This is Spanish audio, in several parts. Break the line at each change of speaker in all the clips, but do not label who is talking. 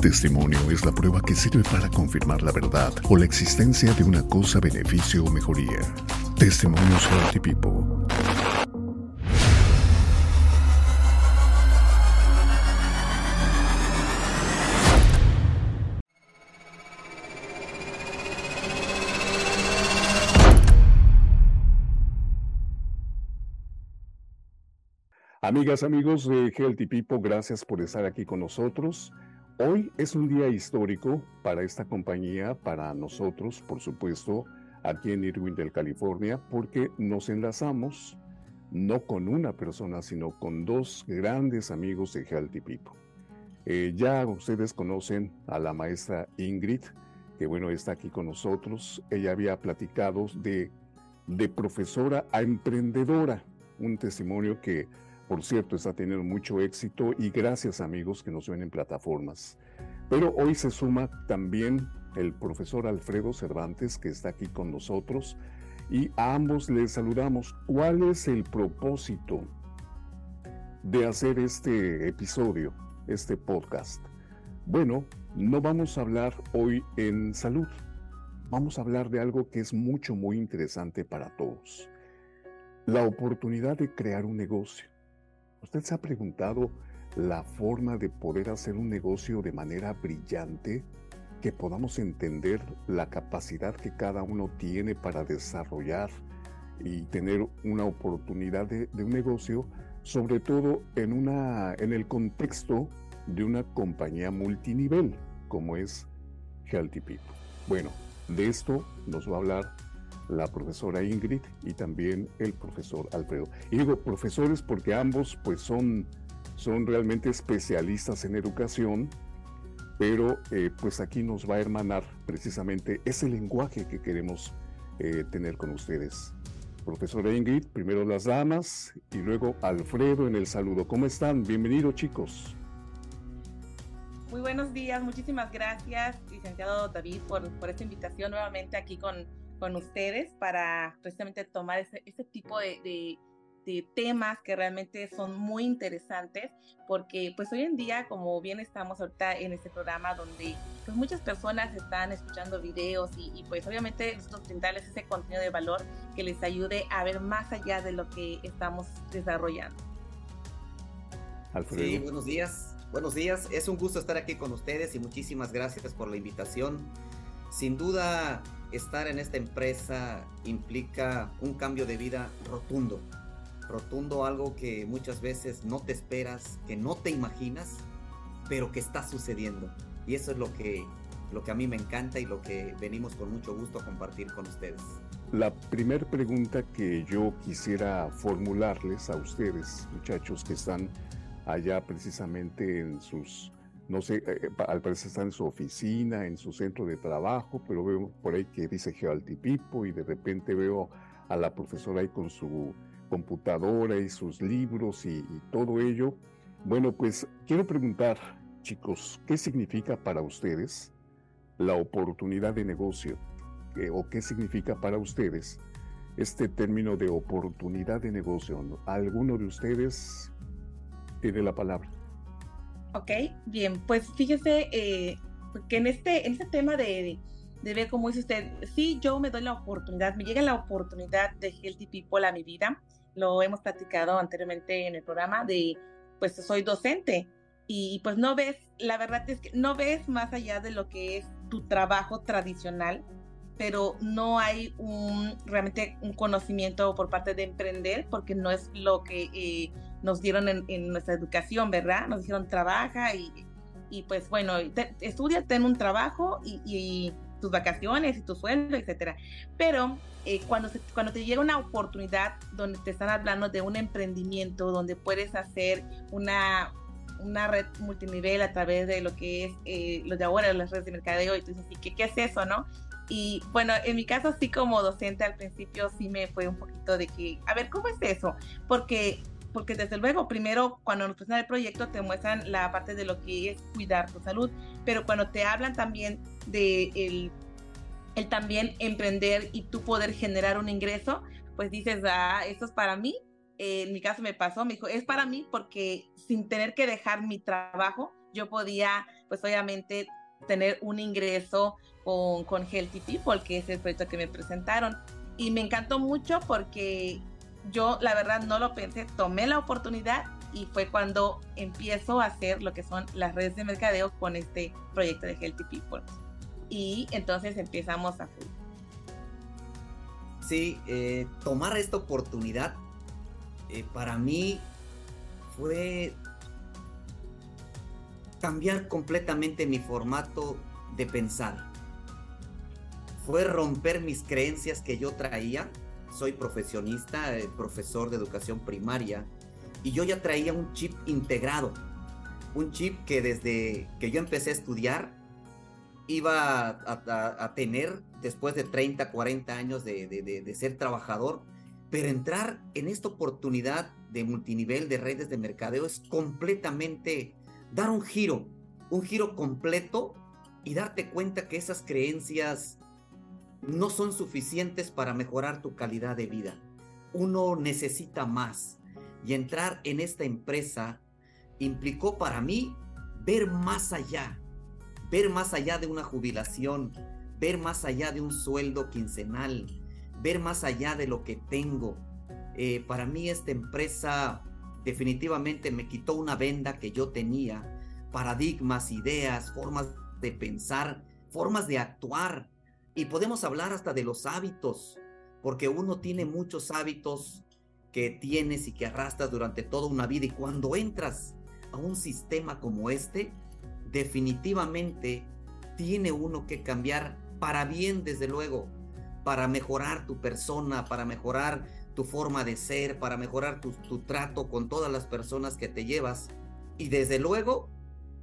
Testimonio es la prueba que sirve para confirmar la verdad o la existencia de una cosa, beneficio o mejoría. Testimonios Healthy People. Amigas, amigos de Healthy People, gracias por estar aquí con nosotros. Hoy es un día histórico para esta compañía, para nosotros, por supuesto, aquí en Irwindale, California, porque nos enlazamos no con una persona, sino con dos grandes amigos de Healthy People. Eh, ya ustedes conocen a la maestra Ingrid, que bueno, está aquí con nosotros. Ella había platicado de, de profesora a emprendedora, un testimonio que por cierto, está teniendo mucho éxito y gracias amigos que nos ven en plataformas. Pero hoy se suma también el profesor Alfredo Cervantes que está aquí con nosotros y a ambos les saludamos. ¿Cuál es el propósito de hacer este episodio, este podcast? Bueno, no vamos a hablar hoy en salud. Vamos a hablar de algo que es mucho, muy interesante para todos. La oportunidad de crear un negocio. ¿Usted se ha preguntado la forma de poder hacer un negocio de manera brillante? Que podamos entender la capacidad que cada uno tiene para desarrollar y tener una oportunidad de, un negocio, sobre todo en, una, en el contexto de una compañía multinivel como es Healthy People. Bueno, de esto nos va a hablar la profesora Ingrid y también el profesor Alfredo. Y digo profesores porque ambos pues son, son realmente especialistas en educación, pero eh, pues aquí nos va a hermanar precisamente ese lenguaje que queremos eh, tener con ustedes. Profesora Ingrid, primero las damas y luego Alfredo en el saludo. ¿Cómo están? Bienvenidos chicos.
Muy buenos días, muchísimas gracias, licenciado David, por, por esta invitación nuevamente aquí con, con ustedes para precisamente tomar ese, ese tipo de, de, temas que realmente son muy interesantes porque pues hoy en día como bien estamos ahorita en este programa donde pues muchas personas están escuchando videos y, pues obviamente nosotros brindarles ese contenido de valor que les ayude a ver más allá de lo que estamos desarrollando.
Sí, buenos días. Buenos días, es un gusto estar aquí con ustedes y muchísimas gracias por la invitación. Sin duda, estar en esta empresa implica un cambio de vida rotundo. Rotundo, algo que muchas veces no te esperas, que no te imaginas, pero que está sucediendo. Y eso es lo que, lo que a mí me encanta y lo que venimos con mucho gusto a compartir con ustedes.
La primera pregunta que yo quisiera formularles a ustedes, muchachos que están allá precisamente en sus no sé, eh, eh, al parecer está en su oficina, en su centro de trabajo, pero veo por ahí que dice Geoaltipipo y de repente veo a la profesora ahí con su computadora y sus libros y, todo ello. Bueno, pues quiero preguntar, chicos, ¿qué significa para ustedes la oportunidad de negocio? ¿O qué significa para ustedes este término de oportunidad de negocio? ¿Alguno de ustedes tiene la palabra?
Ok, bien, pues fíjese eh, que en este, en este tema de, de, ver cómo dice usted, sí, yo me doy la oportunidad, me llega la oportunidad de Healthy People a mi vida, lo hemos platicado anteriormente en el programa de, pues soy docente. Y pues no ves, la verdad es que no ves más allá de lo que es tu trabajo tradicional, pero no hay un realmente un conocimiento por parte de emprender porque no es lo que eh, nos dieron en, nuestra educación, ¿verdad? Nos dijeron trabaja y, pues bueno, estudia, ten un trabajo y, tus vacaciones y tu sueldo, etcétera. Pero eh, cuando, cuando te llega una oportunidad donde te están hablando de un emprendimiento, donde puedes hacer una, una red multinivel a través de lo que es eh, lo de ahora, las redes de mercadeo, y tú dices, ¿qué, ¿qué es eso, no? Y bueno, en mi caso, sí como docente al principio sí me fue un poquito de que, a ver, ¿cómo es eso? Porque porque desde luego, primero cuando nos presentan el proyecto te muestran la parte de lo que es cuidar tu salud, pero cuando te hablan también de el, el también emprender y tú poder generar un ingreso, pues dices, ah, esto es para mí. en mi caso me pasó, me dijo, es para mí porque sin tener que dejar mi trabajo, yo podía, pues obviamente, tener un ingreso con, Healthy People, que es el proyecto que me presentaron. Y me encantó mucho porque yo, la verdad, no lo pensé, tomé la oportunidad y fue cuando empiezo a hacer lo que son las redes de mercadeo con este proyecto de Healthy People. Y entonces empezamos a
Sí, eh, tomar esta oportunidad eh, para mí fue cambiar completamente mi formato de pensar. Fue romper mis creencias que yo traía. Soy profesionista, eh, profesor de educación primaria, y yo ya traía un chip integrado. Un chip que desde que yo empecé a estudiar iba a, tener después de 30, 40 años de, de, ser trabajador, pero entrar en esta oportunidad de multinivel de redes de mercadeo es completamente dar un giro, un giro completo y darte cuenta que esas creencias no son suficientes para mejorar tu calidad de vida. Uno necesita más y entrar en esta empresa implicó para mí ver más allá, ver más allá de una jubilación, ver más allá de un sueldo quincenal, ver más allá de lo que tengo. Eh, para mí esta empresa definitivamente me quitó una venda que yo tenía, paradigmas, ideas, formas de pensar, formas de actuar. Y podemos hablar hasta de los hábitos, porque uno tiene muchos hábitos que tienes y que arrastras durante toda una vida y cuando entras a un sistema como este, definitivamente tiene uno que cambiar para bien, desde luego, para mejorar tu persona, para mejorar tu forma de ser, para mejorar tu, trato con todas las personas que te llevas y desde luego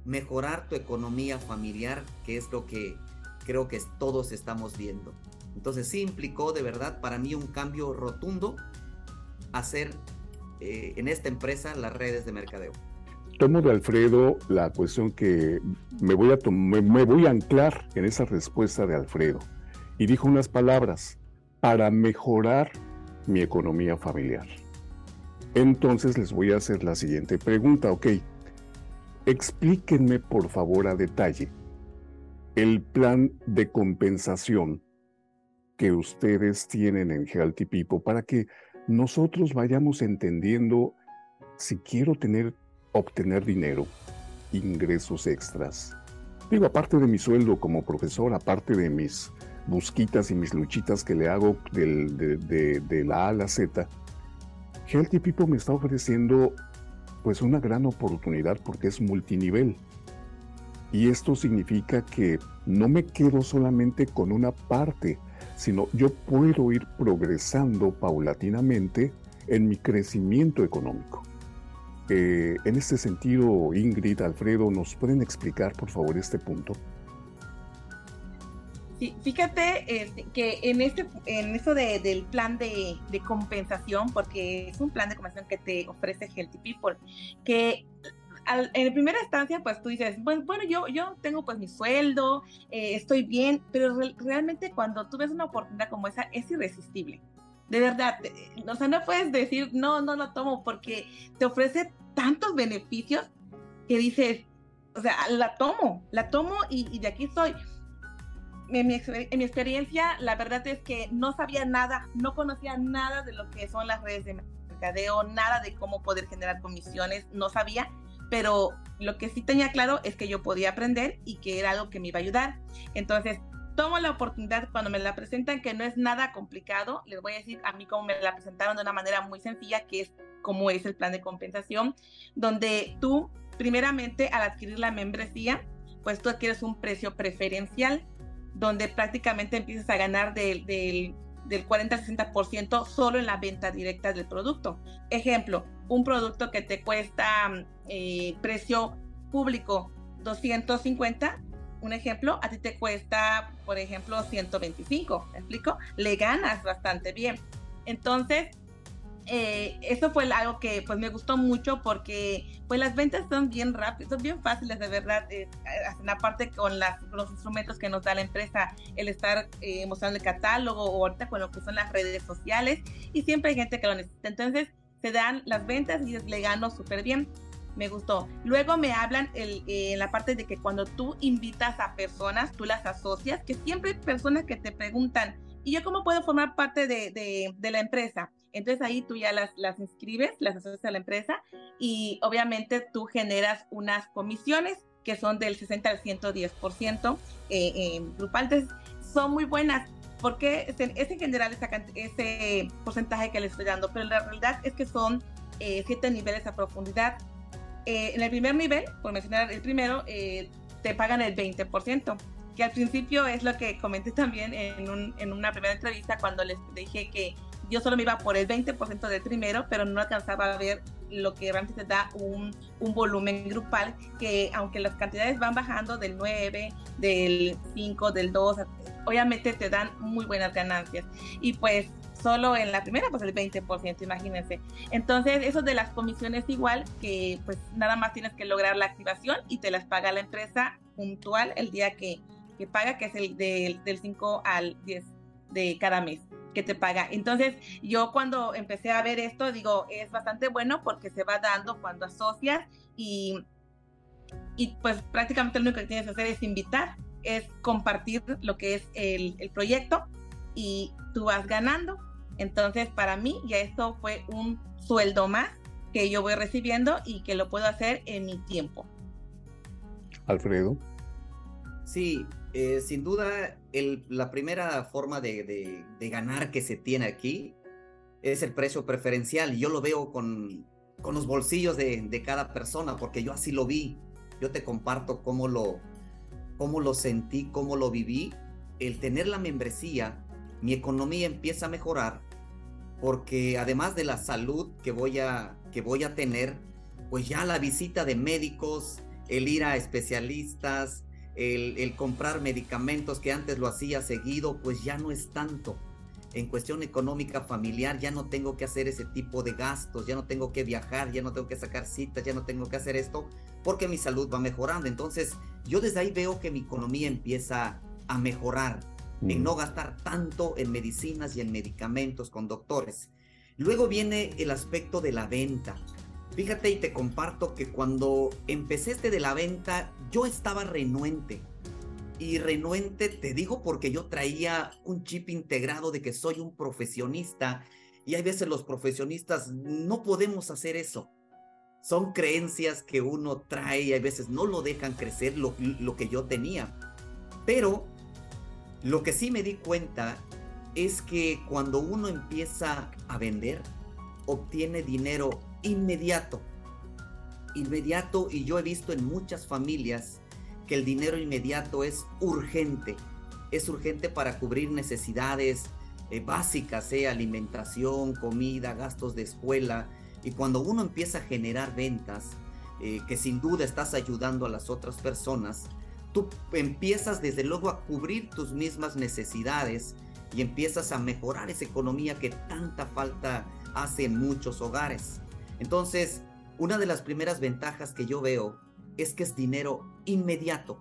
mejorar tu economía familiar, que es lo que creo que todos estamos viendo. Entonces sí implicó de verdad para mí un cambio rotundo hacer eh, en esta empresa las redes de mercadeo
tomo de Alfredo la cuestión que me voy, a me voy a anclar en esa respuesta de Alfredo. Y dijo unas palabras, para mejorar mi economía familiar. Entonces les voy a hacer la siguiente pregunta, ok. Explíquenme por favor a detalle el plan de compensación que ustedes tienen en Healthy People para que nosotros vayamos entendiendo si quiero tener obtener dinero, ingresos extras. Digo, aparte de mi sueldo como profesor, aparte de mis busquitas y mis luchitas que le hago de, la A a la Z, Healthy People me está ofreciendo pues una gran oportunidad porque es multinivel. Y esto significa que no me quedo solamente con una parte, sino yo puedo ir progresando paulatinamente en mi crecimiento económico. Eh, en este sentido, Ingrid, Alfredo, ¿nos pueden explicar, por favor, este punto?
Sí, fíjate este, que en este, en eso del plan de, compensación, porque es un plan de compensación que te ofrece Healthy People, que en primera instancia, pues tú dices, bueno, bueno yo, yo tengo pues mi sueldo, eh, estoy bien, pero realmente cuando tú ves una oportunidad como esa, es irresistible. De verdad, o sea, no puedes decir, no, no lo tomo porque te ofrece tantos beneficios que dices, o sea, la tomo, la tomo y, de aquí estoy. En mi, en mi, experiencia, la verdad es que no sabía nada, no conocía nada de lo que son las redes de mercadeo, nada de cómo poder generar comisiones, no sabía, pero lo que sí tenía claro es que yo podía aprender y que era algo que me iba a ayudar. Entonces, tomo la oportunidad cuando me la presentan, que no es nada complicado, les voy a decir a mí cómo me la presentaron de una manera muy sencilla, que es como es el plan de compensación, donde tú, primeramente, al adquirir la membresía, pues tú adquieres un precio preferencial, donde prácticamente empiezas a ganar del, del 40 al 60% solo en la venta directa del producto. Ejemplo, un producto que te cuesta eh, precio público 250, un ejemplo, a ti te cuesta, por ejemplo, 125, ¿me explico? Le ganas bastante bien. Entonces, eh, eso fue algo que pues me gustó mucho porque pues las ventas son bien rápidas, son bien fáciles de verdad, eh, aparte con los instrumentos que nos da la empresa, el estar eh, mostrando el catálogo o ahorita con lo que son las redes sociales y siempre hay gente que lo necesita. Entonces se dan las ventas y le gano súper bien. me gustó. Luego me hablan el, eh, en la parte de que cuando tú invitas a personas, tú las asocias, que siempre hay personas que te preguntan, ¿y yo cómo puedo formar parte de, de la empresa? Entonces ahí tú ya las, las inscribes, las asocias a la empresa y obviamente tú generas unas comisiones que son del 60 al 110% eh, eh, grupal. Son muy buenas porque es en, general ese porcentaje que les estoy dando, pero la realidad es que son eh, siete niveles a profundidad. Eh, en el primer nivel, por mencionar el primero, eh, te pagan el 20%, que al principio es lo que comenté también en, un, en una primera entrevista cuando les dije que yo solo me iba por el 20% del primero, pero no alcanzaba a ver lo que realmente te da un, un, volumen grupal que aunque las cantidades van bajando del 9, del 5, del 2, obviamente te dan muy buenas ganancias. Y pues solo en la primera, pues el 20%, imagínense. Entonces, eso de las comisiones igual, que pues nada más tienes que lograr la activación y te las paga la empresa puntual el día que, que paga, que es el del, del 5 al 10 de cada mes que te paga. Entonces, yo cuando empecé a ver esto, digo, es bastante bueno porque se va dando cuando asocias y, y pues prácticamente lo único que tienes que hacer es invitar, es compartir lo que es el, el proyecto y tú vas ganando. Entonces, para mí ya esto fue un sueldo más que yo voy recibiendo y que lo puedo hacer en mi tiempo.
Alfredo.
Sí, eh, sin duda, la primera forma de, ganar que se tiene aquí es el precio preferencial. Yo lo veo con, los bolsillos de, cada persona, porque yo así lo vi. Yo te comparto cómo lo, cómo lo sentí, cómo lo viví. El tener la membresía, mi economía empieza a mejorar, porque además de la salud que voy a, que voy a tener, pues ya la visita de médicos, el ir a especialistas, el, comprar medicamentos que antes lo hacía seguido, pues ya no es tanto. En cuestión económica familiar ya no tengo que hacer ese tipo de gastos, ya no tengo que viajar, ya no tengo que sacar citas, ya no tengo que hacer esto, porque mi salud va mejorando. Entonces yo desde ahí veo que mi economía empieza a mejorar, en mm. no gastar tanto en medicinas y en medicamentos con doctores. Luego viene el aspecto de la venta. Fíjate y te comparto que cuando empecé este de la venta, yo estaba renuente. Y renuente te digo porque yo traía un chip integrado de que soy un profesionista y hay veces los profesionistas no podemos hacer eso. Son creencias que uno trae y a veces no lo dejan crecer lo, lo que yo tenía. Pero lo que sí me di cuenta es que cuando uno empieza a vender, obtiene dinero inmediato. Inmediato y yo he visto en muchas familias que el dinero inmediato es urgente. Es urgente para cubrir necesidades eh, básicas, eh, alimentación, comida, gastos de escuela. Y cuando uno empieza a generar ventas, eh, que sin duda estás ayudando a las otras personas, tú empiezas desde luego a cubrir tus mismas necesidades y empiezas a mejorar esa economía que tanta falta hace en muchos hogares. Entonces, una de las primeras ventajas que yo veo es que es dinero inmediato.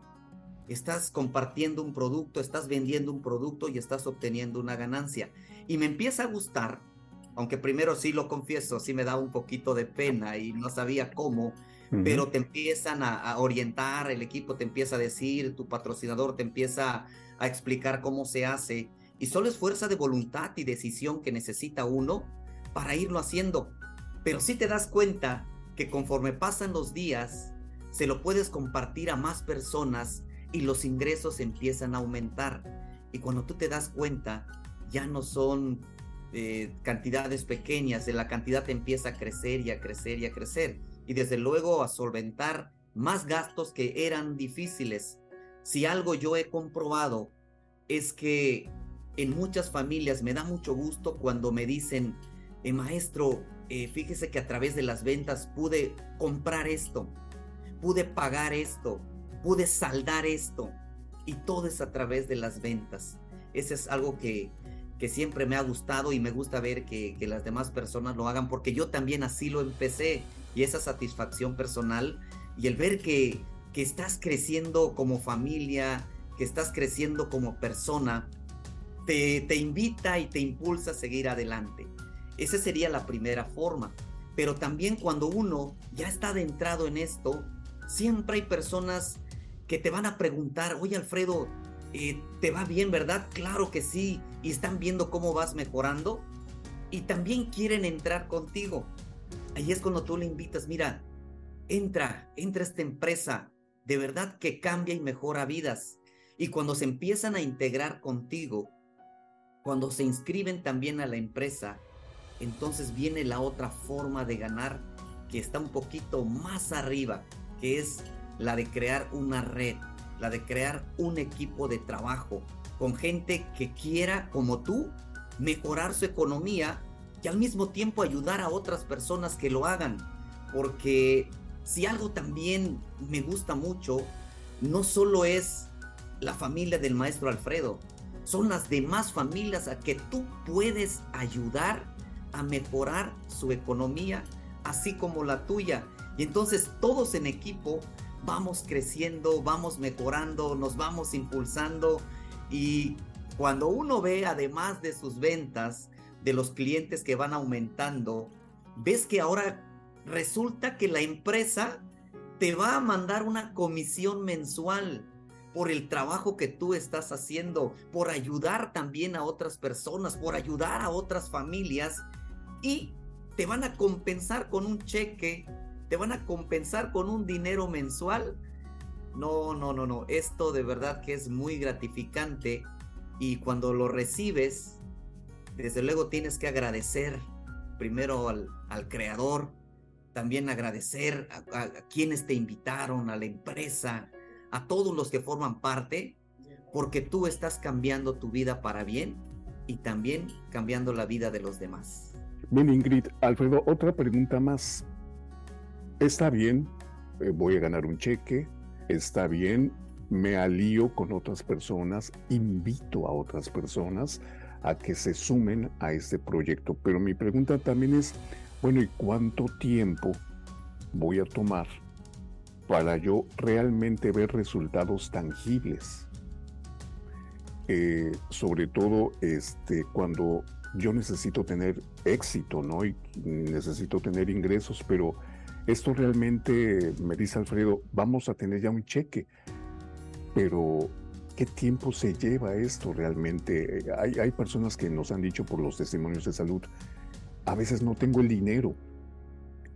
Estás compartiendo un producto, estás vendiendo un producto y estás obteniendo una ganancia. Y me empieza a gustar, aunque primero sí lo confieso, sí me da un poquito de pena y no sabía cómo, pero te empiezan a, orientar, el equipo te empieza a decir, tu patrocinador te empieza a explicar cómo se hace. Y solo es fuerza de voluntad y decisión que necesita uno para irlo haciendo. Pero si te das cuenta que conforme pasan los días, se lo puedes compartir a más personas y los ingresos empiezan a aumentar. Y cuando tú te das cuenta, ya no son eh, cantidades pequeñas, la cantidad empieza a crecer y a crecer y a crecer. Y desde luego a solventar más gastos que eran difíciles. Si algo yo he comprobado es que en muchas familias me da mucho gusto cuando me dicen, eh, maestro, eh, fíjese que a través de las ventas pude comprar esto, pude pagar esto, pude saldar esto. Y todo es a través de las ventas. Ese es algo que, que siempre me ha gustado y me gusta ver que, que, las demás personas lo hagan porque yo también así lo empecé. Y esa satisfacción personal y el ver que, que estás creciendo como familia, que estás creciendo como persona, te, te invita y te impulsa a seguir adelante. Esa sería la primera forma. pero también cuando uno ya está adentrado en esto, siempre hay personas que te van a preguntar, oye Alfredo, eh, ¿te va bien, verdad? Claro que sí, y están viendo cómo vas mejorando y también quieren entrar contigo. Ahí es cuando tú le invitas, mira, entra, entra a esta empresa, de verdad que cambia y mejora vidas. Y cuando se empiezan a integrar contigo, cuando se inscriben también a la empresa, entonces viene la otra forma de ganar que está un poquito más arriba, que es la de crear una red, la de crear un equipo de trabajo con gente que quiera, como tú, mejorar su economía y al mismo tiempo ayudar a otras personas que lo hagan. Porque si algo también me gusta mucho, no solo es la familia del maestro Alfredo, son las demás familias a que tú puedes ayudar a mejorar su economía, así como la tuya. Y entonces todos en equipo vamos creciendo, vamos mejorando, nos vamos impulsando y cuando uno ve además de sus ventas, de los clientes que van aumentando, ves que ahora resulta que la empresa te va a mandar una comisión mensual por el trabajo que tú estás haciendo, por ayudar también a otras personas, por ayudar a otras familias y te van a compensar con un cheque te van a compensar con un dinero mensual. No, no, no, no. Esto de verdad que es muy gratificante y cuando lo recibes, desde luego tienes que agradecer primero al, creador, también agradecer a, a, quienes te invitaron, a la empresa, a todos los que forman parte, porque tú estás cambiando tu vida para bien y también cambiando la vida de los demás.
Bien, Ingrid, Alfredo, otra pregunta más está bien, eh, voy a ganar un cheque, está bien, me alío con otras personas, invito a otras personas a que se sumen a este proyecto. Pero mi pregunta también es, bueno, ¿y cuánto tiempo voy a tomar para yo realmente ver resultados tangibles? Eh, sobre todo este, cuando yo necesito tener éxito, ¿no? Y necesito tener ingresos, pero esto realmente, me dice Alfredo, vamos a tener ya un cheque, pero ¿qué tiempo se lleva esto realmente? Hay, hay personas que nos han dicho por los testimonios de salud, a veces no tengo el dinero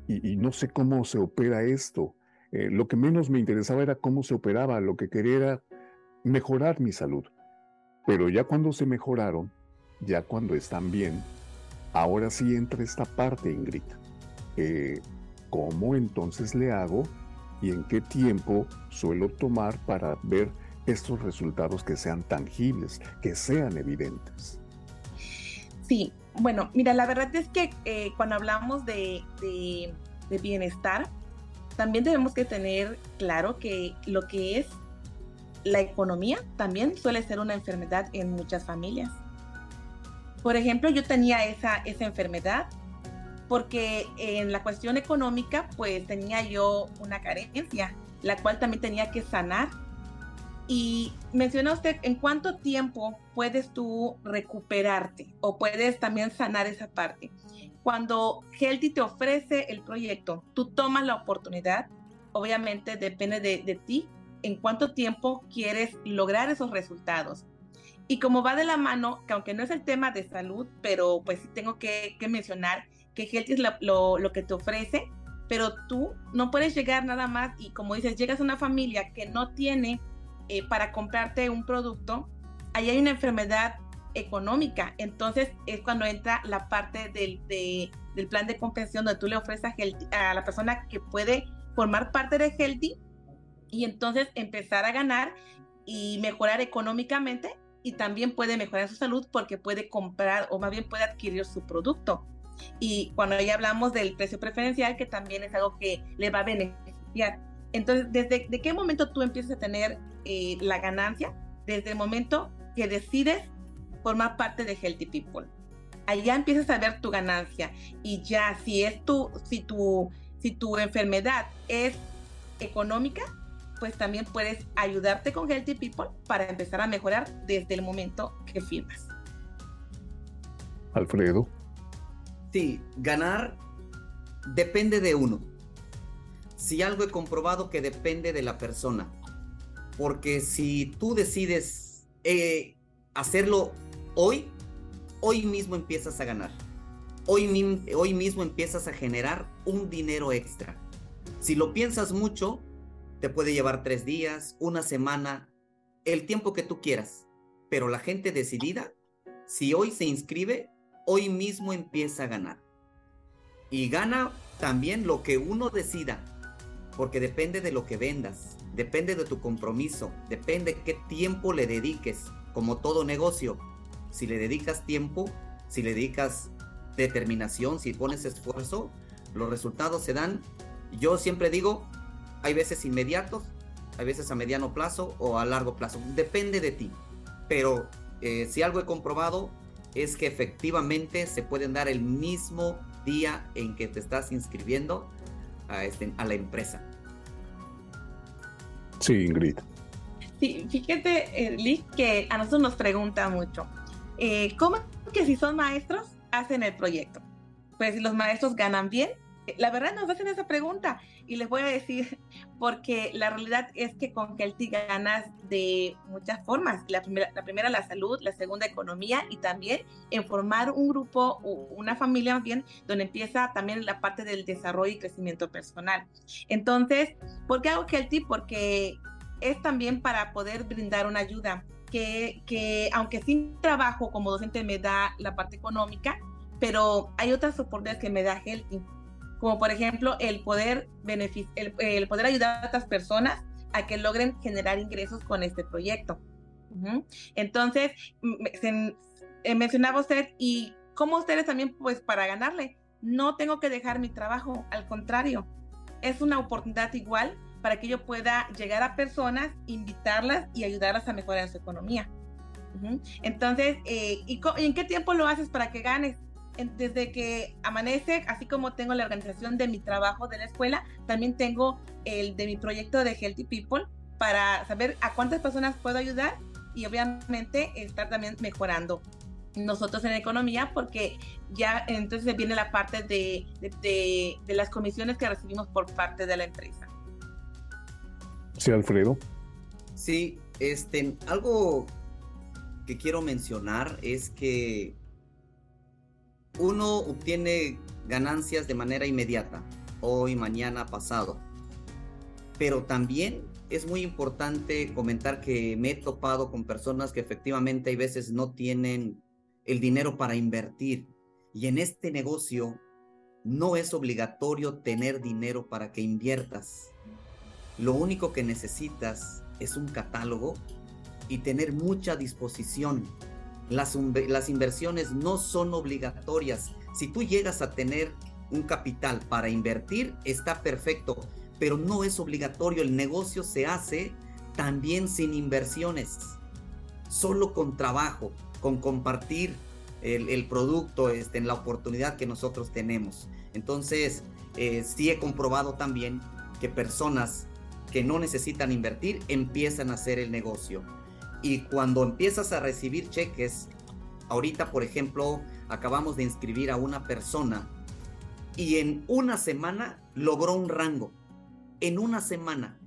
y, no sé cómo se opera esto. Eh, lo que menos me interesaba era cómo se operaba, lo que quería era mejorar mi salud. Pero ya cuando se mejoraron, ya cuando están bien, ahora sí entra esta parte, Ingrid. Eh, ¿Cómo entonces le hago y en qué tiempo suelo tomar para ver estos resultados que sean tangibles, que sean evidentes?
Sí, bueno, mira, la verdad es que eh, cuando hablamos de, bienestar, también tenemos que tener claro que lo que es la economía también suele ser una enfermedad en muchas familias. Por ejemplo, yo tenía esa, esa enfermedad porque en la cuestión económica pues tenía yo una carencia, la cual también tenía que sanar. Y menciona usted en cuánto tiempo puedes tú recuperarte o puedes también sanar esa parte. Cuando Healthy te ofrece el proyecto, tú tomas la oportunidad, obviamente depende de, ti en cuánto tiempo quieres lograr esos resultados. Y como va de la mano, que aunque no es el tema de salud, pero pues tengo que, que mencionar que Healthy es lo, que te ofrece, pero tú no puedes llegar nada más y como dices, llegas a una familia que no tiene eh, para comprarte un producto, ahí hay una enfermedad económica, entonces es cuando entra la parte del, del plan de compensación donde tú le ofreces a, a la persona que puede formar parte de Healthy y entonces empezar a ganar y mejorar económicamente y también puede mejorar su salud porque puede comprar o más bien puede adquirir su producto. Y cuando ya hablamos del precio preferencial, que también es algo que le va a beneficiar. Entonces, ¿desde de qué momento tú empiezas a tener eh, la ganancia? Desde el momento que decides formar parte de Healthy People. Allá empiezas a ver tu ganancia y ya si es tu, si tu, si tu enfermedad es económica, pues también puedes ayudarte con Healthy People para empezar a mejorar desde el momento que firmas.
Alfredo.
Sí, ganar depende de uno. Si algo he comprobado que depende de la persona. Porque si tú decides eh, hacerlo hoy, hoy mismo empiezas a ganar. Hoy, hoy mismo empiezas a generar un dinero extra. Si lo piensas mucho, te puede llevar tres días, una semana, el tiempo que tú quieras. Pero la gente decidida, si hoy se inscribe, hoy mismo empieza a ganar. Y gana también lo que uno decida, porque depende de lo que vendas, depende de tu compromiso, depende qué tiempo le dediques, como todo negocio. Si le dedicas tiempo, si le dedicas determinación, si pones esfuerzo, los resultados se dan. Yo siempre digo, hay veces inmediatos, hay veces a mediano plazo o a largo plazo. Depende de ti. Pero eh, si algo he comprobado es que efectivamente se pueden dar el mismo día en que te estás inscribiendo a, este, a la empresa.
Sí, Ingrid.
Sí, fíjate, eh, Liz, que a nosotros nos pregunta mucho, eh, ¿cómo que si son maestros hacen el proyecto? Pues si los maestros ganan bien, la verdad nos hacen esa pregunta y les voy a decir porque la realidad es que con Kelty ganas de muchas formas. La primera, la primera, la salud, la segunda, economía y también en formar un grupo, una familia más bien, donde empieza también la parte del desarrollo y crecimiento personal. Entonces, ¿por qué hago Kelty? Porque es también para poder brindar una ayuda. Que, que aunque sin trabajo como docente me da la parte económica, pero hay otras oportunidades que me da Healthy como por ejemplo el poder, el, poder ayudar a otras personas a que logren generar ingresos con este proyecto. Entonces, eh, mencionaba usted, y como ustedes también, pues para ganarle, no tengo que dejar mi trabajo, al contrario, es una oportunidad igual para que yo pueda llegar a personas, invitarlas y ayudarlas a mejorar su economía. Entonces, eh, ¿y, ¿y en qué tiempo lo haces para que ganes? Desde que amanece, así como tengo la organización de mi trabajo de la escuela, también tengo el de mi proyecto de Healthy People para saber a cuántas personas puedo ayudar y obviamente estar también mejorando nosotros en economía porque ya entonces viene la parte de, de, de, las comisiones que recibimos por parte de la empresa.
Sí, Alfredo.
Sí, este, algo que quiero mencionar es que uno obtiene ganancias de manera inmediata, hoy, mañana, pasado. Pero también es muy importante comentar que me he topado con personas que efectivamente hay veces no tienen el dinero para invertir. Y en este negocio no es obligatorio tener dinero para que inviertas. Lo único que necesitas es un catálogo y tener mucha disposición las, las inversiones no son obligatorias. Si tú llegas a tener un capital para invertir, está perfecto, pero no es obligatorio. El negocio se hace también sin inversiones, solo con trabajo, con compartir el, producto, este, en la oportunidad que nosotros tenemos. Entonces, eh, sí he comprobado también que personas que no necesitan invertir empiezan a hacer el negocio. Y cuando empiezas a recibir cheques, ahorita por ejemplo, acabamos de inscribir a una persona y en una semana logró un rango. En una semana.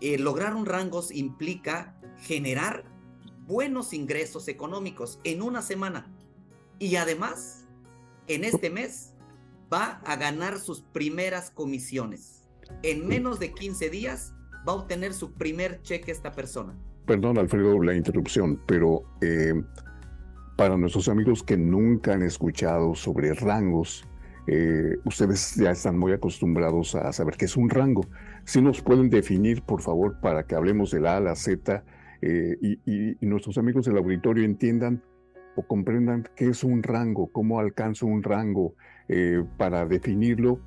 Eh, lograr un rango implica generar buenos ingresos económicos en una semana. Y además, en este mes va a ganar sus primeras comisiones. En menos de 15 días va a obtener su primer cheque esta persona.
Perdón, Alfredo, la interrupción, pero eh, para nuestros amigos que nunca han escuchado sobre rangos, eh, ustedes ya están muy acostumbrados a saber qué es un rango. Si nos pueden definir, por favor, para que hablemos de la A a la Z eh, y, nuestros amigos del auditorio entiendan o comprendan qué es un rango, cómo alcanzo un rango para definirlo.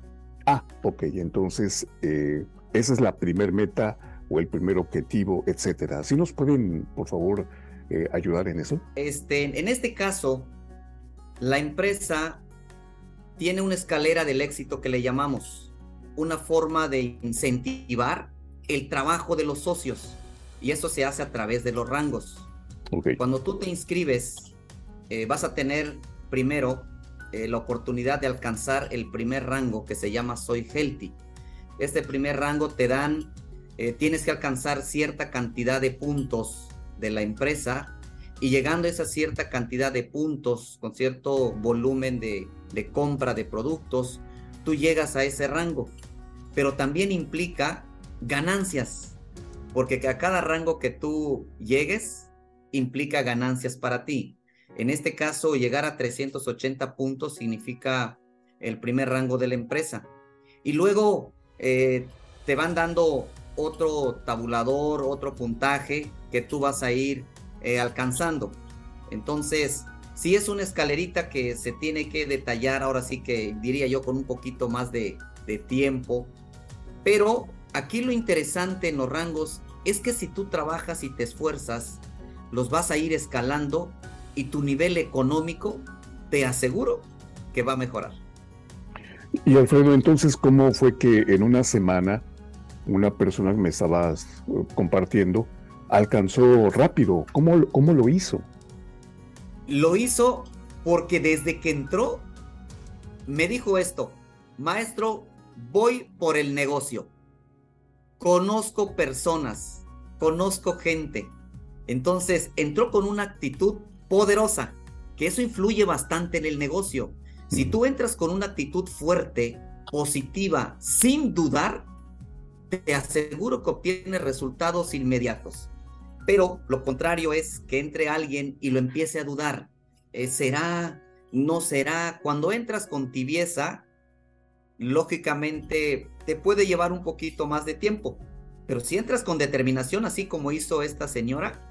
Ah, ok, entonces esa es la primer meta o el primer objetivo, etcétera. Si nos pueden, por favor, eh, ayudar en eso?
Este, en este caso, la empresa tiene una escalera del éxito que le llamamos, una forma de incentivar el trabajo de los socios. Y eso se hace a través de los rangos. Cuando tú te inscribes, eh, vas a tener primero eh, la oportunidad de alcanzar el primer rango que se llama Soy Healthy. Este primer rango te dan, eh, tienes que alcanzar cierta cantidad de puntos de la empresa y llegando a esa cierta cantidad de puntos con cierto volumen de, de compra de productos, tú llegas a ese rango. Pero también implica ganancias, porque a cada rango que tú llegues implica ganancias para ti. En este caso, llegar a 380 puntos significa el primer rango de la empresa. Y luego eh, te van dando otro tabulador, otro puntaje que tú vas a ir eh, alcanzando. Entonces, si es una escalerita que se tiene que detallar, ahora sí que diría yo con un poquito más de, de tiempo. Pero aquí lo interesante en los rangos es que si tú trabajas y te esfuerzas, los vas a ir escalando y tu nivel económico, te aseguro que va a mejorar.
Y Alfredo, entonces, ¿cómo fue que en una semana una persona que me estabas uh, compartiendo alcanzó rápido? ¿Cómo, ¿Cómo lo hizo?
Lo hizo porque desde que entró me dijo esto, maestro, voy por el negocio. Conozco personas, conozco gente. Entonces entró con una actitud poderosa, que eso influye bastante en el negocio. Si tú entras con una actitud fuerte, positiva, sin dudar, te aseguro que obtienes resultados inmediatos. Pero lo contrario es que entre alguien y lo empiece a dudar. Eh, ¿Será? ¿No será? Cuando entras con tibieza, lógicamente te puede llevar un poquito más de tiempo. Pero si entras con determinación, así como hizo esta señora,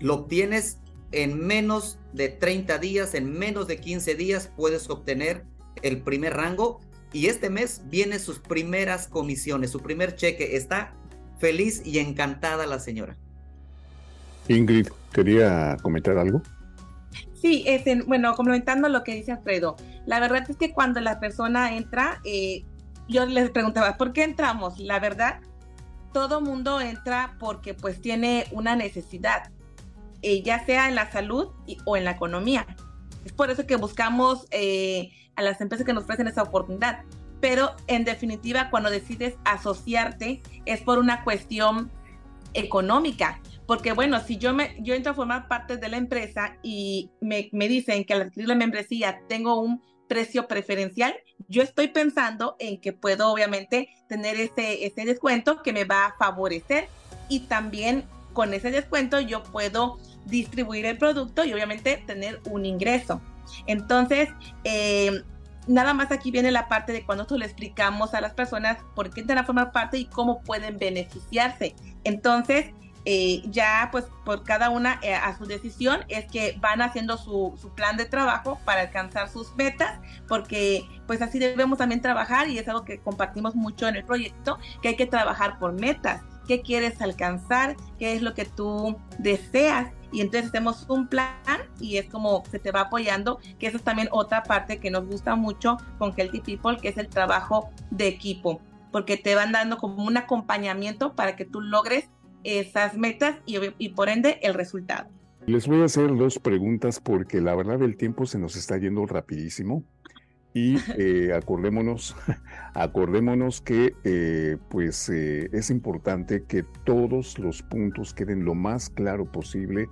lo obtienes en menos de 30 días, en menos de 15 días puedes obtener el primer rango y este mes vienen sus primeras comisiones, su primer cheque. Está feliz y encantada la señora.
Ingrid, ¿quería comentar algo?
Sí, este, bueno, complementando lo que dice Alfredo, la verdad es que cuando la persona entra, eh, yo les preguntaba, ¿por qué entramos? La verdad, todo mundo entra porque pues tiene una necesidad. Eh, ya sea en la salud o en la economía. Es por eso que buscamos eh, a las empresas que nos ofrecen esa oportunidad. Pero en definitiva, cuando decides asociarte, es por una cuestión económica. Porque bueno, si yo, me, yo entro a formar parte de la empresa y me, me dicen que al adquirir la membresía tengo un precio preferencial, yo estoy pensando en que puedo obviamente tener ese, ese descuento que me va a favorecer y también con ese descuento yo puedo distribuir el producto y obviamente tener un ingreso. Entonces, eh, nada más aquí viene la parte de cuando nosotros le explicamos a las personas por qué entran a formar parte y cómo pueden beneficiarse. Entonces, eh, ya pues por cada una eh, a su decisión es que van haciendo su, su, plan de trabajo para alcanzar sus metas, porque pues así debemos también trabajar y es algo que compartimos mucho en el proyecto, que hay que trabajar por metas, qué quieres alcanzar, qué es lo que tú deseas y entonces hacemos un plan y es como se te va apoyando, que eso es también otra parte que nos gusta mucho con Healthy People, que es el trabajo de equipo, porque te van dando como un acompañamiento para que tú logres esas metas y, y por ende el resultado.
Les voy a hacer dos preguntas porque la verdad el tiempo se nos está yendo rapidísimo. Y eh, acordémonos, acordémonos que eh, pues eh, es importante que todos los puntos queden lo más claro posible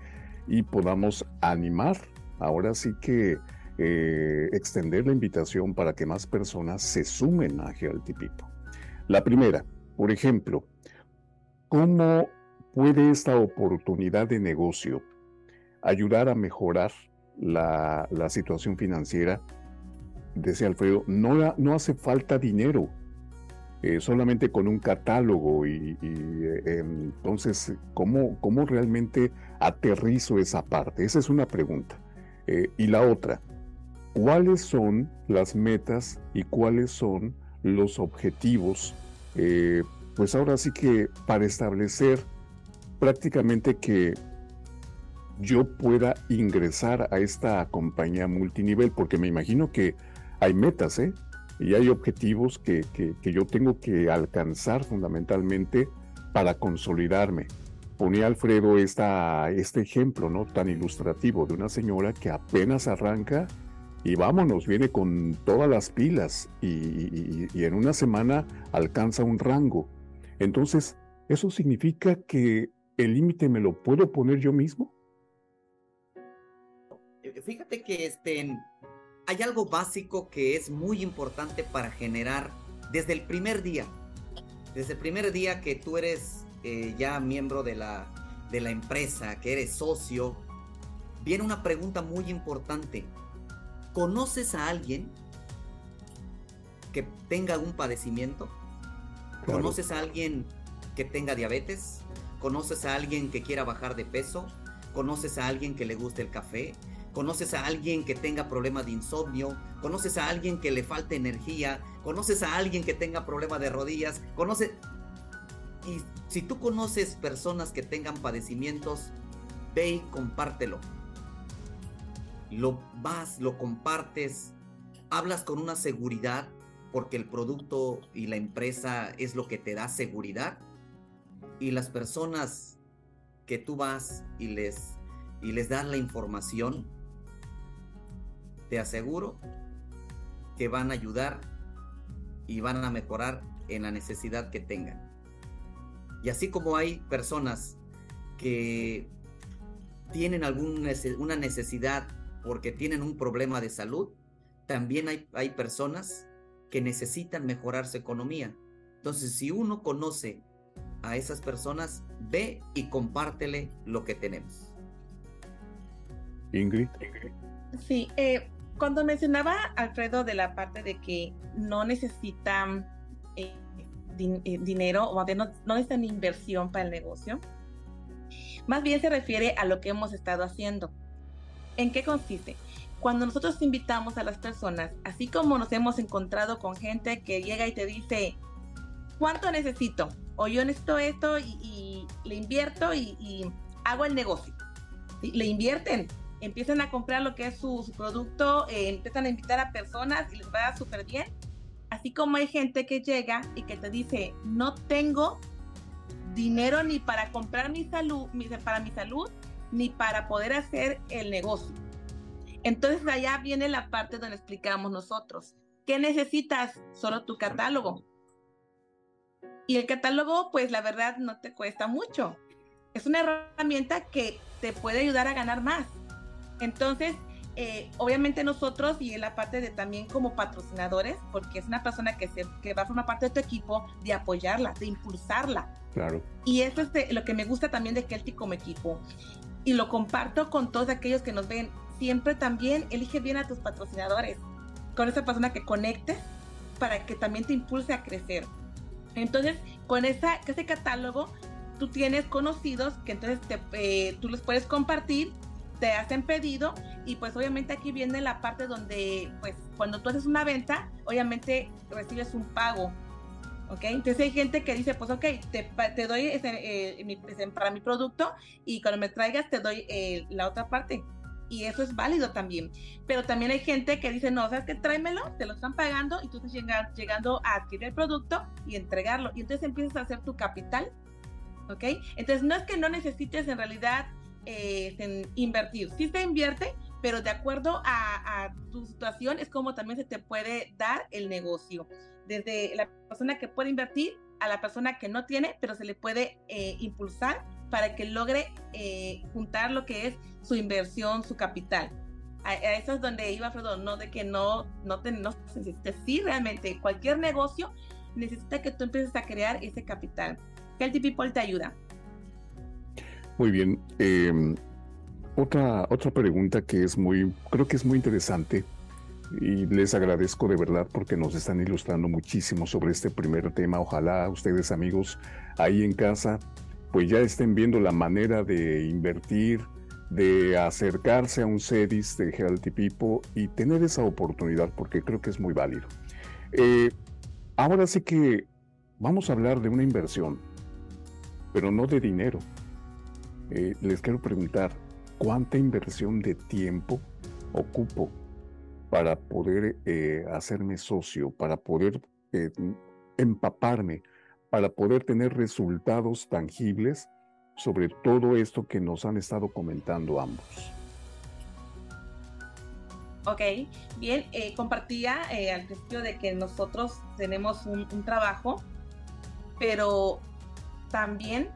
y podamos animar, ahora sí que extender la invitación para que más personas se sumen a People. La primera, por ejemplo, ¿cómo puede esta oportunidad de negocio ayudar a mejorar la, la situación financiera? Decía Alfredo, no, no hace falta dinero, eh, solamente con un catálogo y, eh, entonces, ¿cómo, ¿cómo, realmente aterrizo esa parte? Esa es una pregunta. Eh, y la otra, ¿cuáles son las metas y cuáles son los objetivos? pues ahora sí que para establecer prácticamente que yo pueda ingresar a esta compañía multinivel, porque me imagino que hay metas, ¿eh? Y hay objetivos que, yo tengo que alcanzar fundamentalmente para consolidarme. Ponía Alfredo esta, este ejemplo, ¿no? Tan ilustrativo de una señora que apenas arranca y vámonos, viene con todas las pilas y, en una semana alcanza un rango. Entonces, ¿eso significa que el límite me lo puedo poner yo mismo?
Fíjate que este, hay algo básico que es muy importante para generar desde el primer día. Desde el primer día que tú eres eh, ya miembro de la, de la empresa, que eres socio, viene una pregunta muy importante. ¿Conoces a alguien que tenga algún padecimiento? ¿Conoces a alguien que tenga diabetes? ¿Conoces a alguien que quiera bajar de peso? ¿Conoces a alguien que le guste el café? ¿Conoces a alguien que tenga problemas de insomnio? ¿Conoces a alguien que le falte energía? ¿Conoces a alguien que tenga problemas de rodillas? ¿Conoces? Y si tú conoces personas que tengan padecimientos, ve y compártelo lo vas, lo compartes, hablas con una seguridad porque el producto y la empresa es lo que te da seguridad y las personas que tú vas y les y les das la información te aseguro que van a ayudar y van a mejorar en la necesidad que tengan. Y así como hay personas que tienen alguna una necesidad porque tienen un problema de salud, también hay, hay personas que necesitan mejorar su economía. Entonces, si uno conoce a esas personas, ve y compártele lo que tenemos.
Ingrid.
Sí, eh, cuando mencionaba Alfredo de la parte de que no necesitan eh, eh, dinero o no, no necesitan inversión para el negocio, más bien se refiere a lo que hemos estado haciendo. ¿En qué consiste? Cuando nosotros invitamos a las personas, así como nos hemos encontrado con gente que llega y te dice, ¿cuánto necesito? O yo necesito esto y, le invierto y, hago el negocio. Le invierten, empiezan a comprar lo que es su, producto, eh, empiezan a invitar a personas y les va súper bien. Así como hay gente que llega y que te dice, no tengo dinero ni para comprar mi salud, para mi salud, ni para poder hacer el negocio. Entonces allá viene la parte donde explicamos nosotros. ¿Qué necesitas? Solo tu catálogo. Y el catálogo, pues la verdad no te cuesta mucho. Es una herramienta que te puede ayudar a ganar más. Entonces, eh, obviamente nosotros y en la parte de también como patrocinadores, porque es una persona que, se, que va a formar parte de tu equipo, de apoyarla, de impulsarla.
Claro.
Y eso es lo que me gusta también de Kelty como equipo y lo comparto con todos aquellos que nos ven. Siempre también elige bien a tus patrocinadores, con esa persona que conectes para que también te impulse a crecer. Entonces, con esa, ese catálogo, tú tienes conocidos que entonces te, eh, tú les puedes compartir, te hacen pedido y pues obviamente aquí viene la parte donde pues cuando tú haces una venta, obviamente recibes un pago entonces hay gente que dice, pues ok, te, te doy ese, eh, para mi producto y cuando me traigas te doy eh, la otra parte. Y eso es válido también. Pero también hay gente que dice, no, ¿sabes qué? Tráemelo, te lo están pagando y tú estás llegando, llegando a adquirir el producto y entregarlo. Y entonces empiezas a hacer tu capital, ¿ok? Entonces no es que no necesites en realidad eh, invertir. Sí se invierte, pero de acuerdo a, tu situación es como también se te puede dar el negocio desde la persona que puede invertir a la persona que no tiene, pero se le puede eh, impulsar para que logre eh, juntar lo que es su inversión, su capital. A, eso es donde iba Fredo, no de que no, no, te, no. Sí, realmente, cualquier negocio necesita que tú empieces a crear ese capital. Healthy People te ayuda.
Muy bien. Em, otra, otra pregunta que es muy, creo que es muy interesante y les agradezco de verdad porque nos están ilustrando muchísimo sobre este primer tema. Ojalá ustedes amigos ahí en casa pues ya estén viendo la manera de invertir, de acercarse a un CEDIS de Healthy People y tener esa oportunidad porque creo que es muy válido. Eh, ahora sí que vamos a hablar de una inversión, pero no de dinero. Eh, les quiero preguntar, ¿cuánta inversión de tiempo ocupo para poder eh, hacerme socio, para poder eh, empaparme, para poder tener resultados tangibles sobre todo esto que nos han estado comentando ambos.
Ok, bien, compartía al principio de que nosotros tenemos un, trabajo, pero también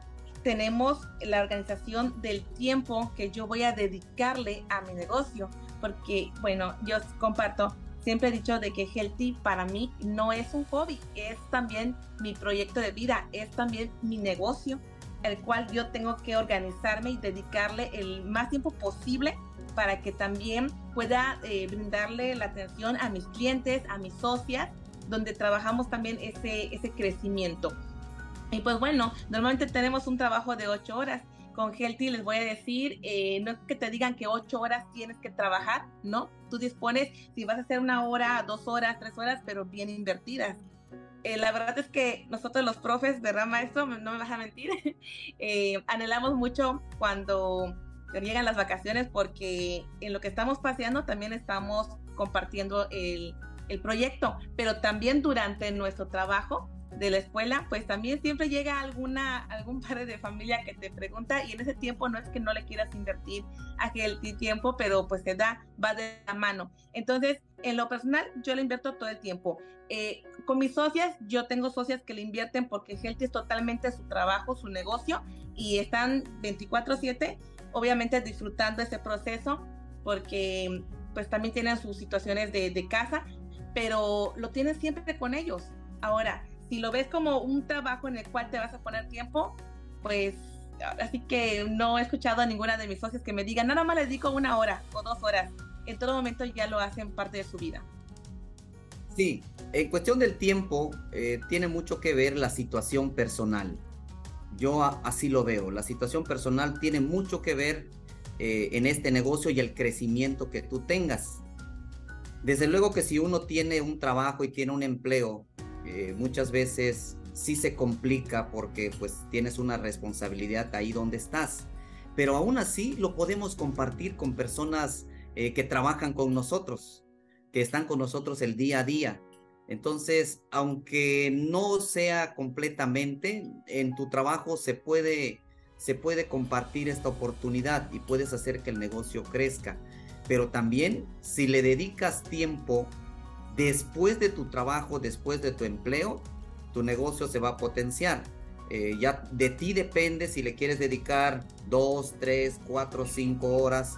tenemos la organización del tiempo que yo voy a dedicarle a mi negocio, porque, bueno, yo comparto, siempre he dicho de que Healthy para mí no es un hobby, es también mi proyecto de vida, es también mi negocio, el cual yo tengo que organizarme y dedicarle el más tiempo posible para que también pueda eh, brindarle la atención a mis clientes, a mis socias, donde trabajamos también ese, ese crecimiento. Y pues bueno, normalmente tenemos un trabajo de ocho horas. Con Healthy les voy a decir, eh, no es que te digan que ocho horas tienes que trabajar, ¿no? Tú dispones, si vas a hacer una hora, dos horas, tres horas, pero bien invertidas. Eh, la verdad es que nosotros los profes, ¿verdad, maestro? No me vas a mentir. anhelamos mucho cuando llegan las vacaciones porque en lo que estamos paseando también estamos compartiendo el, el proyecto, pero también durante nuestro trabajo de la escuela, pues también siempre llega alguna, algún padre de familia que te pregunta y en ese tiempo no es que no le quieras invertir aquel tiempo, pero pues te da, va de la mano. Entonces, en lo personal, yo le invierto todo el tiempo. Eh, con mis socias, yo tengo socias que le invierten porque Healthy es totalmente su trabajo, su negocio y están 24/7 obviamente disfrutando ese proceso porque pues también tienen sus situaciones de, casa, pero lo tienes siempre con ellos. Ahora, si lo ves como un trabajo en el cual te vas a poner tiempo, pues así que no he escuchado a ninguna de mis socios que me digan, nada más le dedico una hora o dos horas. En todo momento ya lo hacen parte de su vida.
Sí, en cuestión del tiempo, eh, tiene mucho que ver la situación personal. Yo así lo veo. La situación personal tiene mucho que ver eh, en este negocio y el crecimiento que tú tengas. Desde luego que si uno tiene un trabajo y tiene un empleo, eh, muchas veces sí se complica porque pues tienes una responsabilidad ahí donde estás. Pero aún así lo podemos compartir con personas eh, que trabajan con nosotros, que están con nosotros el día a día. Entonces, aunque no sea completamente, en tu trabajo se puede, se puede compartir esta oportunidad y puedes hacer que el negocio crezca. Pero también, si le dedicas tiempo después de tu trabajo, después de tu empleo, tu negocio se va a potenciar. Eh, ya de ti depende si le quieres dedicar dos, tres, cuatro, cinco horas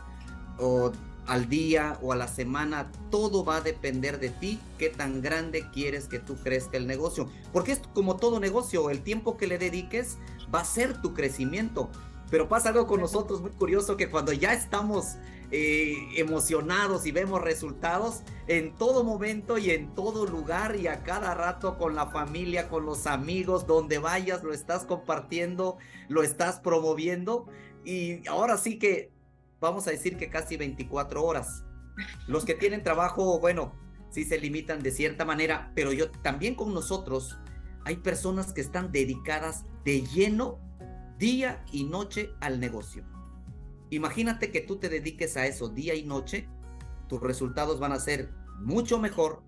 o al día o a la semana, todo va a depender de ti, qué tan grande quieres que tú crezca el negocio. Porque es como todo negocio, el tiempo que le dediques va a ser tu crecimiento. Pero pasa algo con nosotros muy curioso que cuando ya estamos eh, emocionados y vemos resultados en todo momento y en todo lugar y a cada rato con la familia, con los amigos, donde vayas, lo estás compartiendo, lo estás promoviendo. Y ahora sí que vamos a decir que casi 24 horas. Los que tienen trabajo, bueno, sí se limitan de cierta manera, pero yo también con nosotros hay personas que están dedicadas de lleno día y noche al negocio. Imagínate que tú te dediques a eso día y noche, tus resultados van a ser mucho mejor,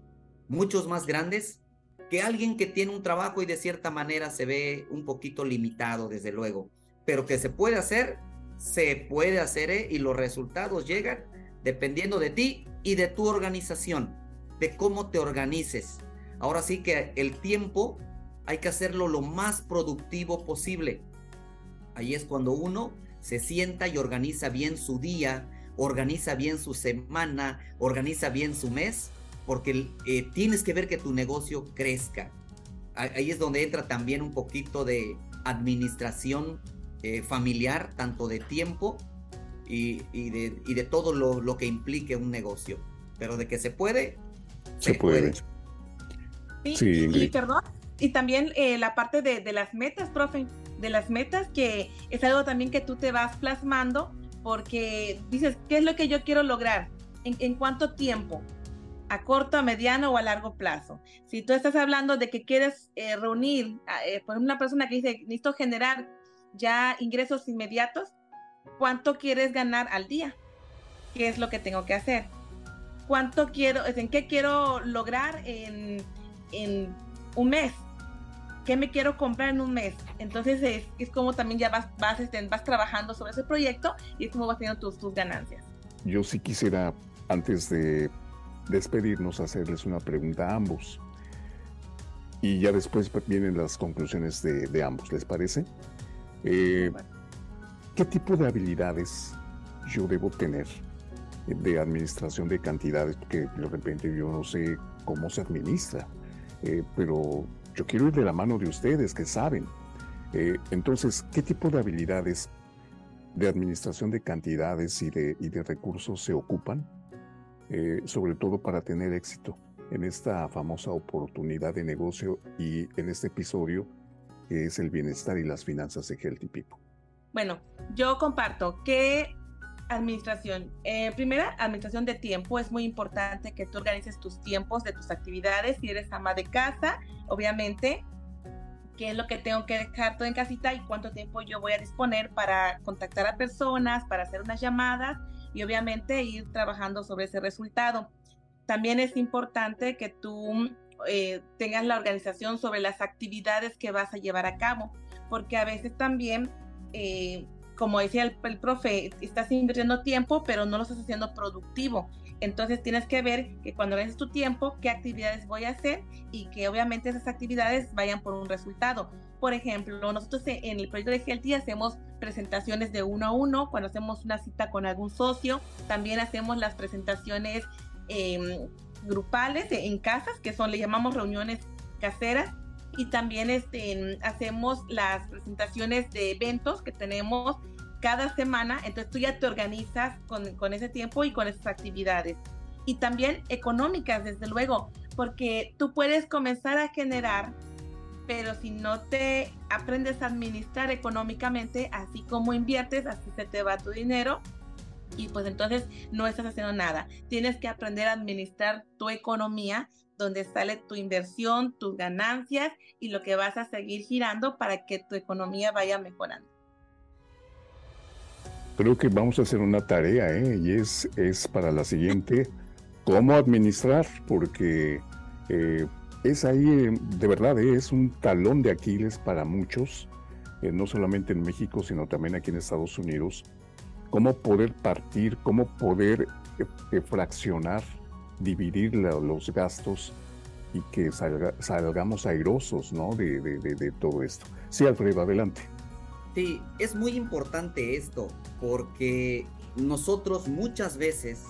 muchos más grandes que alguien que tiene un trabajo y de cierta manera se ve un poquito limitado, desde luego, pero que se puede hacer se puede hacer ¿eh? y los resultados llegan dependiendo de ti y de tu organización, de cómo te organices. Ahora sí que el tiempo hay que hacerlo lo más productivo posible. Ahí es cuando uno se sienta y organiza bien su día, organiza bien su semana, organiza bien su mes, porque eh, tienes que ver que tu negocio crezca. Ahí es donde entra también un poquito de administración eh, familiar, tanto de tiempo y, de, y de, todo lo, lo, que implique un negocio. Pero de que se puede,
se, puede.
Sí, y, perdón, y también eh, la parte de, de, las metas, profe, de las metas que es algo también que tú te vas plasmando porque dices, ¿qué es lo que yo quiero lograr? ¿En, en cuánto tiempo? a corto, a mediano o a largo plazo. Si tú estás hablando de que quieres eh, reunir, eh, por una persona que dice, necesito generar ya ingresos inmediatos, ¿cuánto quieres ganar al día? ¿Qué es lo que tengo que hacer? ¿Cuánto quiero, en qué quiero lograr en, en un mes? ¿Qué me quiero comprar en un mes? Entonces es, es como también ya vas, vas, este, vas trabajando sobre ese proyecto y es como vas teniendo tus, tus ganancias.
Yo sí quisiera antes de despedirnos, hacerles una pregunta a ambos. Y ya después vienen las conclusiones de, ambos, ¿les parece? Eh, ¿Qué tipo de habilidades yo debo tener de administración de cantidades? Porque de repente yo no sé cómo se administra, eh, pero yo quiero ir de la mano de ustedes que saben. Eh, entonces, ¿qué tipo de habilidades de administración de cantidades y de, y de recursos se ocupan? Eh, sobre todo para tener éxito en esta famosa oportunidad de negocio y en este episodio que es el bienestar y las finanzas de Healthy People.
Bueno, yo comparto que administración, eh, primera, administración de tiempo, es muy importante que tú organices tus tiempos de tus actividades, si eres ama de casa, obviamente, qué es lo que tengo que dejar todo en casita y cuánto tiempo yo voy a disponer para contactar a personas, para hacer unas llamadas y obviamente ir trabajando sobre ese resultado. También es importante que tú eh, tengas la organización sobre las actividades que vas a llevar a cabo, porque a veces también, eh, como decía el, profe, estás invirtiendo tiempo, pero no lo estás haciendo productivo. Entonces tienes que ver que cuando organizas tu tiempo, qué actividades voy a hacer y que obviamente esas actividades vayan por un resultado. Por ejemplo, nosotros en el proyecto de Healthy hacemos presentaciones de uno a uno, cuando hacemos una cita con algún socio, también hacemos las presentaciones em, grupales en casas, que son, le llamamos reuniones caseras, y también este, hacemos las presentaciones de eventos que tenemos cada semana, entonces tú ya te organizas con, con ese tiempo y con esas actividades. Y también económicas, desde luego, porque tú puedes comenzar a generar pero si no te aprendes a administrar económicamente, así como inviertes, así se te va tu dinero y pues entonces no estás haciendo nada. Tienes que aprender a administrar tu economía, donde sale tu inversión, tus ganancias y lo que vas a seguir girando para que tu economía vaya mejorando.
Creo que vamos a hacer una tarea, ¿eh? y es, es para la siguiente, cómo administrar, porque eh, es ahí, de verdad, eh, es un talón de Aquiles para muchos, eh, no solamente en México, sino también aquí en Estados Unidos, cómo poder partir, cómo poder fraccionar, dividir los gastos y que salgamos airosos ¿no? De, de, todo esto. Sí, Alfredo, adelante.
Sí, es muy importante esto, porque nosotros muchas veces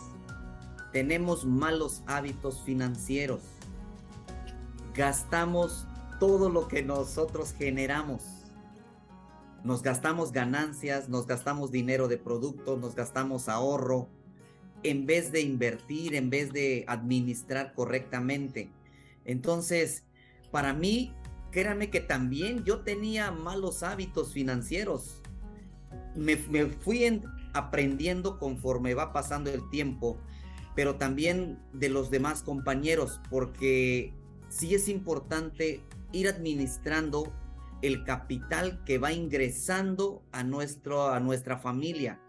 tenemos malos hábitos financieros gastamos todo lo que nosotros generamos. Nos gastamos ganancias, nos gastamos dinero de producto, nos gastamos ahorro, en vez de invertir, en vez de administrar correctamente. Entonces, para mí, créanme que también yo tenía malos hábitos financieros. Me, fui aprendiendo conforme va pasando el tiempo, pero también de los demás compañeros, porque sí es importante ir administrando el capital que va ingresando a, nuestro, a nuestra familia,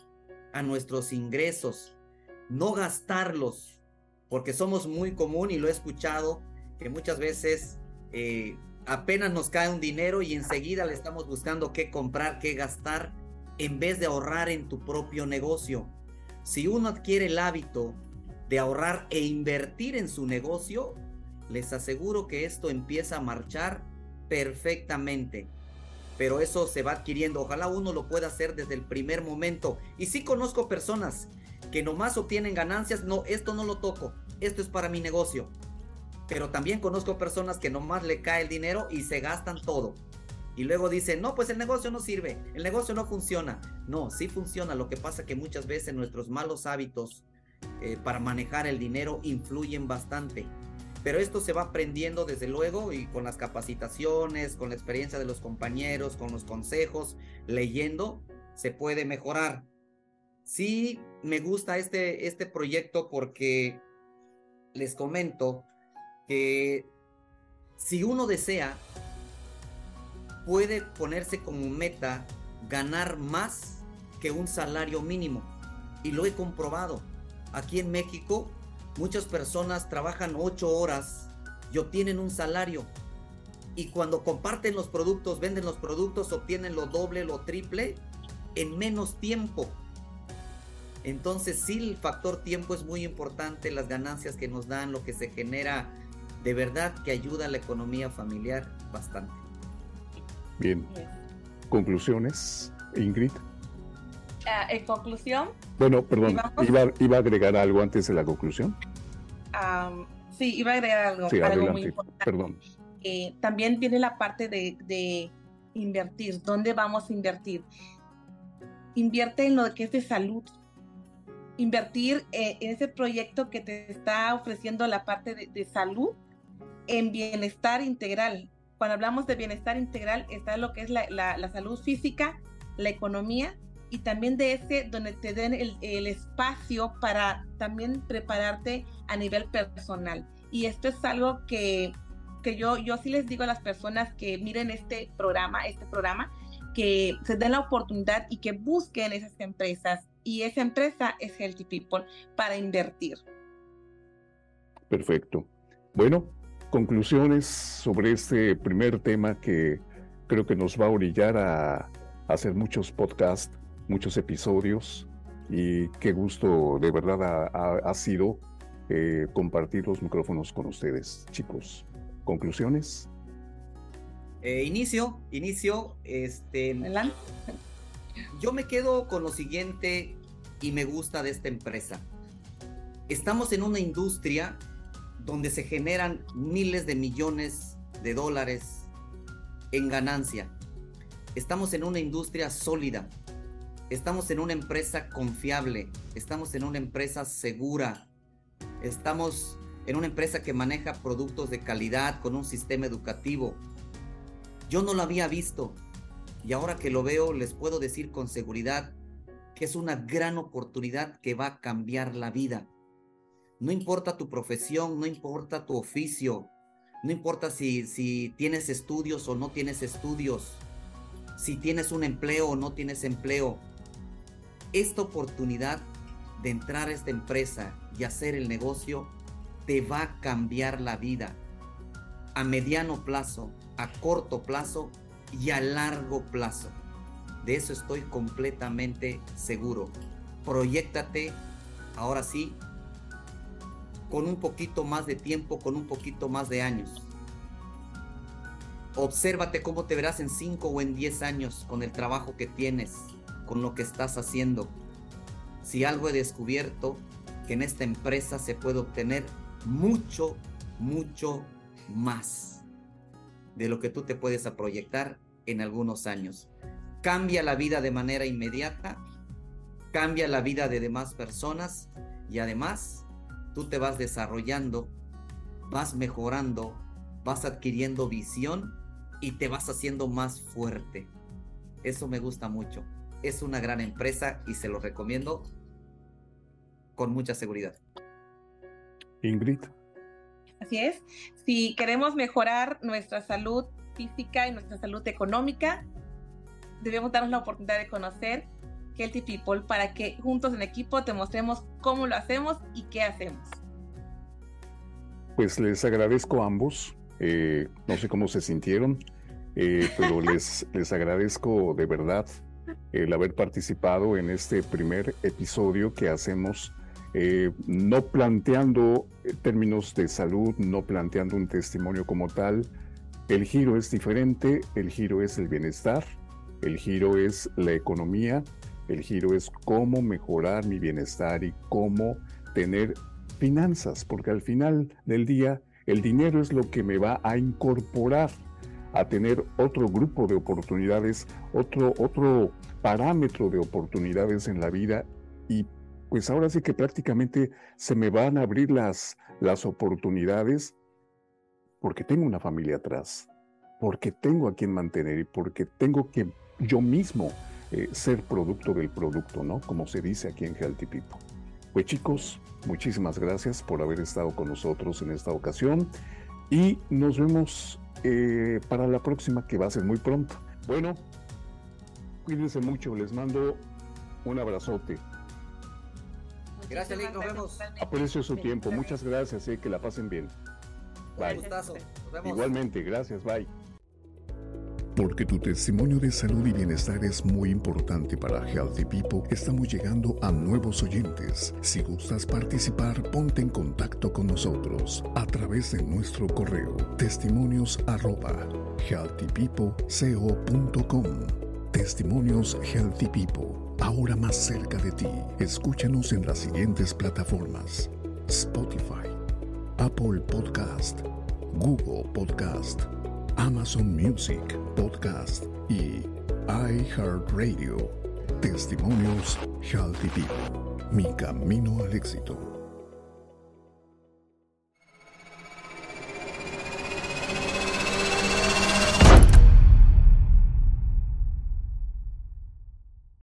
a nuestros ingresos, no gastarlos, porque somos muy común y lo he escuchado, que muchas veces eh, apenas nos cae un dinero y enseguida le estamos buscando qué comprar, qué gastar, en vez de ahorrar en tu propio negocio. Si uno adquiere el hábito de ahorrar e invertir en su negocio, les aseguro que esto empieza a marchar perfectamente. Pero eso se va adquiriendo. Ojalá uno lo pueda hacer desde el primer momento. Y sí conozco personas que nomás obtienen ganancias. No, esto no lo toco. Esto es para mi negocio. Pero también conozco personas que nomás le cae el dinero y se gastan todo. Y luego dicen, no, pues el negocio no sirve, el negocio no funciona. No, sí funciona. Lo que pasa que muchas veces nuestros malos hábitos eh, para manejar el dinero influyen bastante. Pero esto se va aprendiendo desde luego y con las capacitaciones, con la experiencia de los compañeros, con los consejos, leyendo, se puede mejorar. Sí, me gusta este, este proyecto porque les comento que si uno desea, puede ponerse como meta ganar más que un salario mínimo. Y lo he comprobado. Aquí en México Muchas personas trabajan ocho horas y obtienen un salario. Y cuando comparten los productos, venden los productos, obtienen lo doble, lo triple en menos tiempo. Entonces sí, el factor tiempo es muy importante, las ganancias que nos dan, lo que se genera, de verdad que ayuda a la economía familiar bastante.
Bien. Conclusiones, Ingrid.
Ah, en conclusión.
Bueno, perdón, iba, a agregar algo antes de la conclusión.
sí, iba a agregar algo,
sí, muy importante. Perdón.
Eh, también viene la parte de, invertir. ¿Dónde vamos a invertir? Invierte en lo que es de salud. Invertir eh, en ese proyecto que te está ofreciendo la parte de, salud en bienestar integral. Cuando hablamos de bienestar integral está lo que es la, salud física, la economía y también de ese donde te den el, el, espacio para también prepararte a nivel personal. Y esto es algo que que yo, yo sí les digo a las personas que miren este programa, este programa, que se den la oportunidad y que busquen esas empresas. Y esa empresa es Healthy People para invertir.
Perfecto. Bueno, conclusiones sobre este primer tema que creo que nos va a orillar a, hacer muchos podcasts, muchos episodios. Y qué gusto de verdad ha, sido eh, compartir los micrófonos con ustedes, chicos. ¿Conclusiones?
Eh, inicio, inicio, este... Yo me quedo con lo siguiente y me gusta de esta empresa. Estamos en una industria donde se generan miles de millones de dólares en ganancia. Estamos en una industria sólida. Estamos en una empresa confiable. Estamos en una empresa segura. Estamos en una empresa que maneja productos de calidad con un sistema educativo. Yo no lo había visto y ahora que lo veo les puedo decir con seguridad que es una gran oportunidad que va a cambiar la vida. No importa tu profesión, no importa tu oficio, no importa si, si tienes estudios o no tienes estudios, si tienes un empleo o no tienes empleo. Esta oportunidad de entrar a esta empresa y hacer el negocio te va a cambiar la vida a mediano plazo, a corto plazo y a largo plazo. De eso estoy completamente seguro. Proyectate, ahora sí, con un poquito más de tiempo, con un poquito más de años. Obsérvate cómo te verás en 5 o en 10 años con el trabajo que tienes, con lo que estás haciendo. Si algo he descubierto, que en esta empresa se puede obtener mucho, mucho más de lo que tú te puedes proyectar en algunos años. Cambia la vida de manera inmediata, cambia la vida de demás personas y además tú te vas desarrollando, vas mejorando, vas adquiriendo visión y te vas haciendo más fuerte. Eso me gusta mucho. Es una gran empresa y se lo recomiendo con mucha seguridad.
Ingrid.
Así es. Si queremos mejorar nuestra salud física y nuestra salud económica, debemos darnos la oportunidad de conocer Healthy People para que juntos en equipo te mostremos cómo lo hacemos y qué hacemos.
Pues les agradezco a ambos. Eh, no sé cómo se sintieron, eh, pero les, les agradezco de verdad el haber participado en este primer episodio que hacemos eh, no planteando eh, términos de salud, no planteando un testimonio como tal. El giro es diferente, el giro es el bienestar, el giro es la economía, el giro es cómo mejorar mi bienestar y cómo tener finanzas, porque al final del día el dinero es lo que me va a incorporar a tener otro grupo de oportunidades, otro, otro parámetro de oportunidades en la vida y pues ahora sí que prácticamente se me van a abrir las, las oportunidades porque tengo una familia atrás, porque tengo a quien mantener y porque tengo que yo mismo eh, ser producto del producto, ¿no? Como se dice aquí en Healthy. Pues chicos, muchísimas gracias por haber estado con nosotros en esta ocasión y nos vemos eh, para la próxima que va a ser muy pronto. Bueno, cuídense mucho, les mando un abrazote.
Gracias, Lick, nos vemos.
Aprecio su tiempo, muchas gracias, eh, que la pasen bien.
Bye. Un gustazo.
Igualmente, gracias, bye. Porque tu testimonio de salud y bienestar es muy importante para Healthy People, estamos llegando a nuevos oyentes. Si gustas participar, ponte en contacto con nosotros a través de nuestro correo testimonios arroba healthypeopleco.com. Testimonios Healthy People, ahora más cerca de ti. Escúchanos en las siguientes plataformas: Spotify, Apple Podcast, Google Podcast. Amazon Music, Podcast y iHeartRadio. Testimonios Healthy People. Mi camino al éxito.